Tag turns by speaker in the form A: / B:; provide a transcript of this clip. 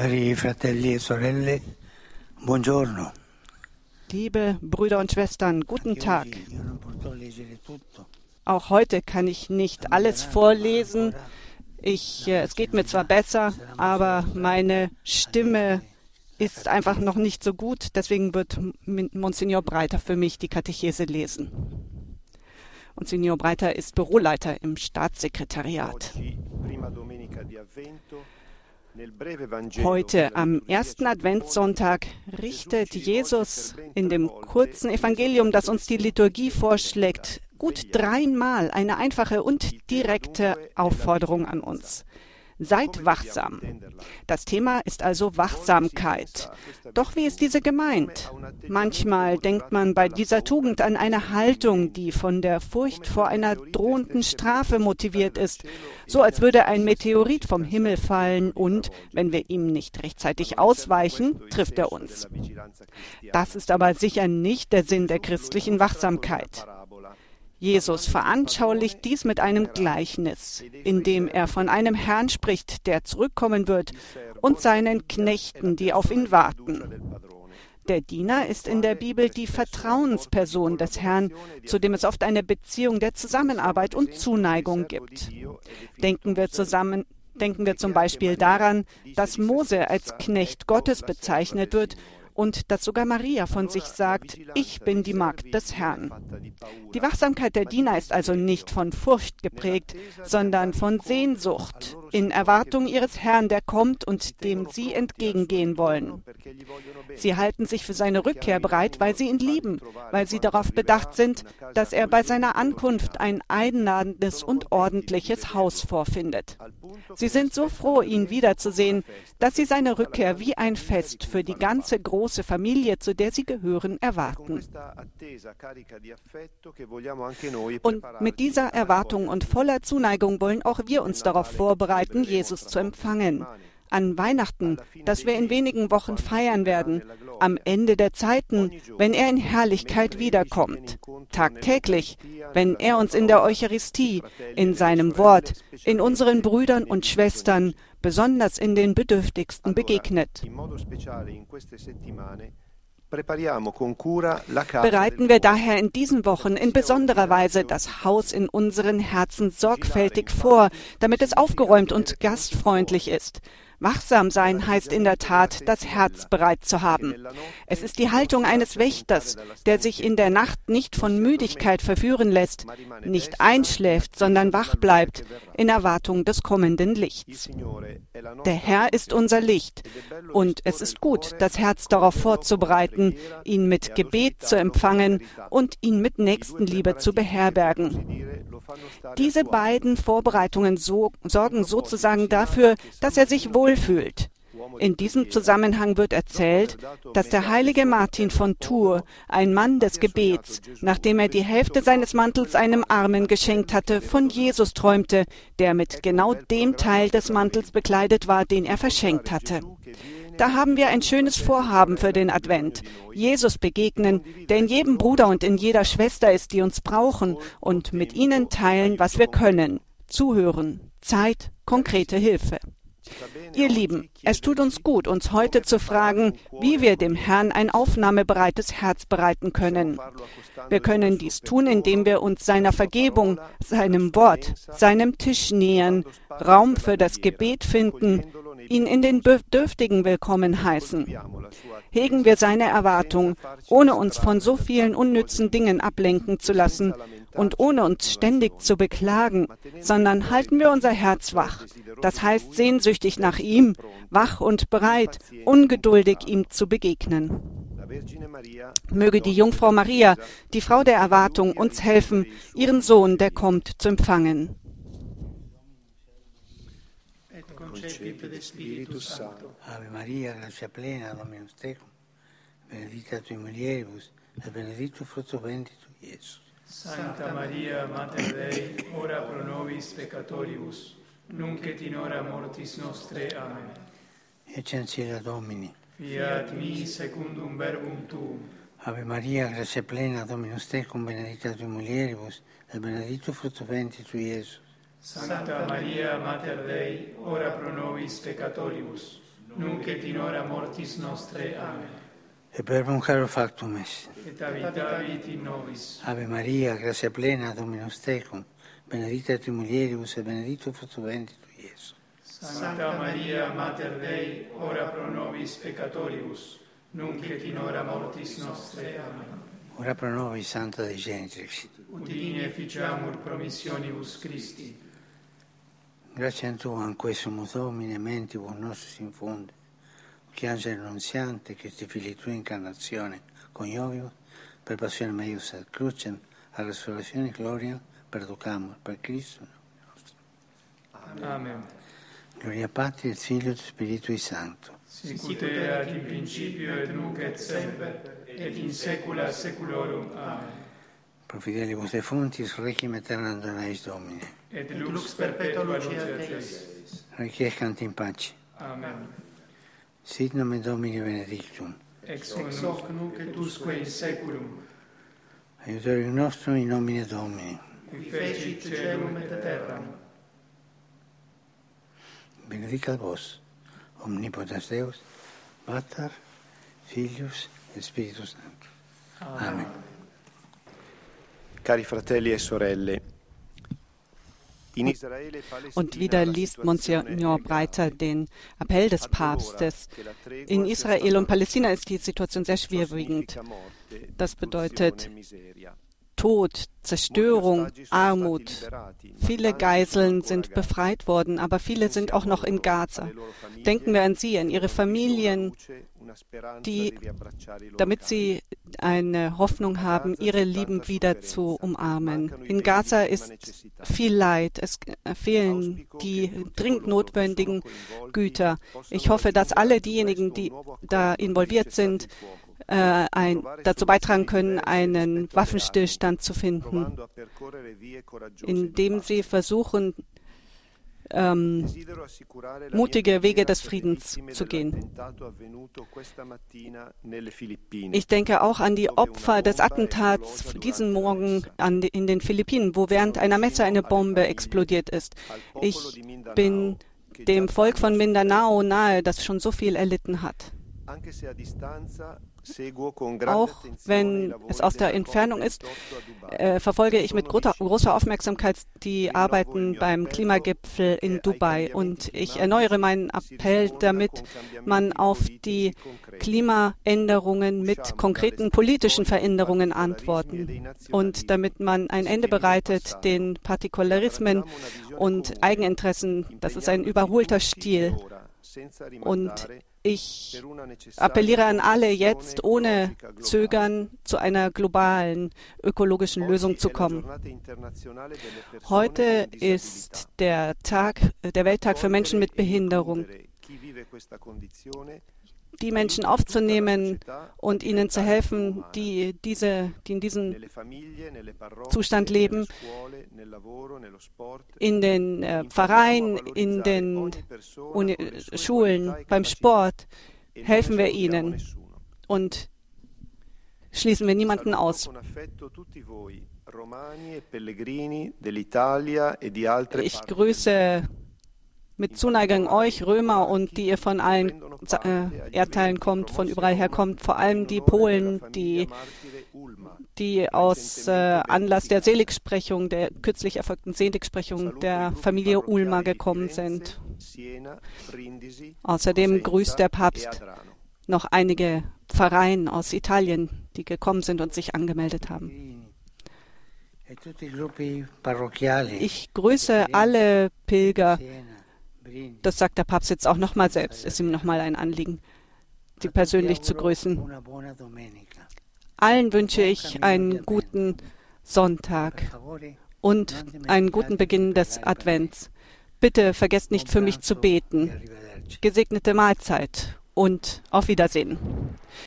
A: Cari fratelli e sorelle, buongiorno.
B: Liebe Brüder und Schwestern, guten Tag. Auch heute kann ich nicht alles vorlesen. Ich, äh, es geht mir zwar besser, aber meine Stimme ist einfach noch nicht so gut. Deswegen wird Monsignor Breiter für mich die Katechese lesen. Monsignor Breiter ist Büroleiter im Staatssekretariat. Heute am ersten Adventssonntag richtet Jesus in dem kurzen Evangelium, das uns die Liturgie vorschlägt, gut dreimal eine einfache und direkte Aufforderung an uns. Seid wachsam. Das Thema ist also Wachsamkeit. Doch wie ist diese gemeint? Manchmal denkt man bei dieser Tugend an eine Haltung, die von der Furcht vor einer drohenden Strafe motiviert ist, so als würde ein Meteorit vom Himmel fallen und, wenn wir ihm nicht rechtzeitig ausweichen, trifft er uns. Das ist aber sicher nicht der Sinn der christlichen Wachsamkeit. Jesus veranschaulicht dies mit einem Gleichnis, in dem er von einem Herrn spricht, der zurückkommen wird, und seinen Knechten, die auf ihn warten. Der Diener ist in der Bibel die Vertrauensperson des Herrn, zu dem es oft eine Beziehung der Zusammenarbeit und Zuneigung gibt. Denken wir zusammen Denken wir zum Beispiel daran, dass Mose als Knecht Gottes bezeichnet wird und dass sogar Maria von sich sagt, ich bin die Magd des Herrn. Die Wachsamkeit der Diener ist also nicht von Furcht geprägt, sondern von Sehnsucht, in Erwartung ihres Herrn, der kommt und dem sie entgegengehen wollen. Sie halten sich für seine Rückkehr bereit, weil sie ihn lieben, weil sie darauf bedacht sind, dass er bei seiner Ankunft ein einladendes und ordentliches Haus vorfindet. Sie sind so froh, ihn wiederzusehen, dass sie seine Rückkehr wie ein Fest für die ganze große Familie, zu der sie gehören, erwarten. Und mit dieser Erwartung und voller Zuneigung wollen auch wir uns darauf vorbereiten, Jesus zu empfangen. An Weihnachten, das wir in wenigen Wochen feiern werden, am Ende der Zeiten, wenn er in Herrlichkeit wiederkommt, tagtäglich, wenn er uns in der Eucharistie, in seinem Wort, in unseren Brüdern und Schwestern, besonders in den Bedürftigsten begegnet. Bereiten wir daher in diesen Wochen in besonderer Weise das Haus in unseren Herzen sorgfältig vor, damit es aufgeräumt und gastfreundlich ist. Wachsam sein heißt in der Tat, das Herz bereit zu haben. Es ist die Haltung eines Wächters, der sich in der Nacht nicht von Müdigkeit verführen lässt, nicht einschläft, sondern wach bleibt, in Erwartung des kommenden Lichts. Der Herr ist unser Licht, und es ist gut, das Herz darauf vorzubereiten, ihn mit Gebet zu empfangen und ihn mit Nächstenliebe zu beherbergen. Diese beiden Vorbereitungen so, sorgen sozusagen dafür, dass er sich wohlfühlt. In diesem Zusammenhang wird erzählt, dass der heilige Martin von Tours, ein Mann des Gebets, nachdem er die Hälfte seines Mantels einem Armen geschenkt hatte, von Jesus träumte, der mit genau dem Teil des Mantels bekleidet war, den er verschenkt hatte. Da haben wir ein schönes Vorhaben für den Advent. Jesus begegnen, der in jedem Bruder und in jeder Schwester ist, die uns brauchen, und mit ihnen teilen, was wir können. Zuhören, Zeit, konkrete Hilfe. Ihr Lieben, es tut uns gut, uns heute zu fragen, wie wir dem Herrn ein aufnahmebereites Herz bereiten können. Wir können dies tun, indem wir uns seiner Vergebung, seinem Wort, seinem Tisch nähern, Raum für das Gebet finden, ihn in den Bedürftigen willkommen heißen. Hegen wir seine Erwartung, ohne uns von so vielen unnützen Dingen ablenken zu lassen und ohne uns ständig zu beklagen, sondern halten wir unser Herz wach, das heißt sehnsüchtig nach ihm, wach und bereit, ungeduldig ihm zu begegnen. Möge die Jungfrau Maria, die Frau der Erwartung, uns helfen, ihren Sohn, der kommt, zu empfangen.
A: Ave Maria, grazia plena, Dominus tecum, benedicta tui mulieribus, et benedictus fructus ventris tui, Iesus.
C: Santa Maria, Mater Dei, ora pro nobis peccatoribus, nunc et in hora mortis nostre. Amen.
A: Eccencira Domini.
C: Fiat mi secundum verbum tuum.
A: Ave Maria, grazia plena, Dominus Tecum, benedicta tui mulieribus, e benedictus fructus ventris tui, Iesus.
C: Santa Maria, Mater Dei, ora pro nobis peccatoribus, nunc et in hora mortis nostre. Amen.
A: E per un caro factum est.
C: Et habitavit in nobis.
A: Ave Maria, grazia plena, Dominus tecum, benedicta tui mulieribus e benedictus fructus ventris tui, Iesus.
C: Santa Maria, Mater Dei, ora pro nobis peccatoribus, nunc et in hora mortis nostre. Amen.
A: Ora pro nobis, Santa Dei Genitrix.
C: Ut ficiamur promissionibus Christi.
A: Grazie a Tu, anque sumus Domine, mentibus nostris infunde, che angelo annunziante, che ti fili Tua incarnazione, coniovibus, per passione meius ad crucem, a resurrezione gloria, perducamur per Cristo.
C: Amen.
A: Gloria Patri et Filio et Spiritui Sancto.
C: Sicut erat in principio et nunc et semper, et in saecula saeculorum. Amen.
A: Pro fidelibus defuntis, requiem aeternam dona eis Domine.
C: Et lux perpetua luceat.
A: Requiescant in pace.
C: Amen.
A: Sit nomen Domini benedictum.
C: Ex hoc nunc et usque in saeculum,
A: Aiutorium nostrum in nomine Domini.
C: qui fecit celum et terram.
A: Benedicat vos, omnipotens Deus, Pater, Filius et Spiritus Sanctus. Amen.
D: Cari fratelli e sorelle,
B: Und wieder liest Monsignor Breiter den Appell des Papstes. In Israel und Palästina ist die Situation sehr schwerwiegend. Das bedeutet Tod, Zerstörung, Armut. Viele Geiseln sind befreit worden, aber viele sind auch noch in Gaza. Denken wir an sie, an ihre Familien, die, damit sie eine Hoffnung haben, ihre Lieben wieder zu umarmen. In Gaza ist viel Leid. Es fehlen die dringend notwendigen Güter. Ich hoffe, dass alle diejenigen, die da involviert sind, ein, dazu beitragen können, einen Waffenstillstand zu finden, indem sie versuchen, ähm, mutige Wege des Friedens zu gehen. Ich denke auch an die Opfer des Attentats diesen Morgen an, in den Philippinen, wo während einer Messe eine Bombe explodiert ist. Ich bin dem Volk von Mindanao nahe, das schon so viel erlitten hat. Auch wenn es aus der Entfernung ist, äh, verfolge ich mit großer, Aufmerksamkeit die Arbeiten beim Klimagipfel in Dubai. Und ich erneuere meinen Appell, damit man auf die Klimaänderungen mit konkreten politischen Veränderungen antworten und damit man ein Ende bereitet den Partikularismen und Eigeninteressen. Das ist ein überholter Stil. Und ich appelliere an alle, jetzt ohne Zögern zu einer globalen ökologischen Lösung zu kommen. Heute ist der Tag, der Welttag für Menschen mit Behinderung. Die Menschen aufzunehmen und ihnen zu helfen, die, diese, die in diesem Zustand leben, in den äh, Pfarreien, in den Uni Schulen, beim Sport, helfen wir ihnen und schließen wir niemanden aus. Ich grüße mit Zuneigung euch, Römer und die ihr von allen äh, Erdteilen kommt, von überall her kommt, vor allem die Polen, die, die aus äh, Anlass der Seligsprechung, der kürzlich erfolgten Seligsprechung der Familie Ulma gekommen sind. Außerdem grüßt der Papst noch einige Pfarreien aus Italien, die gekommen sind und sich angemeldet haben. Ich grüße alle Pilger. Das sagt der Papst jetzt auch nochmal selbst. Ist ihm nochmal ein Anliegen, sie persönlich zu grüßen. Allen wünsche ich einen guten Sonntag und einen guten Beginn des Advents. Bitte vergesst nicht für mich zu beten. Gesegnete Mahlzeit und auf Wiedersehen.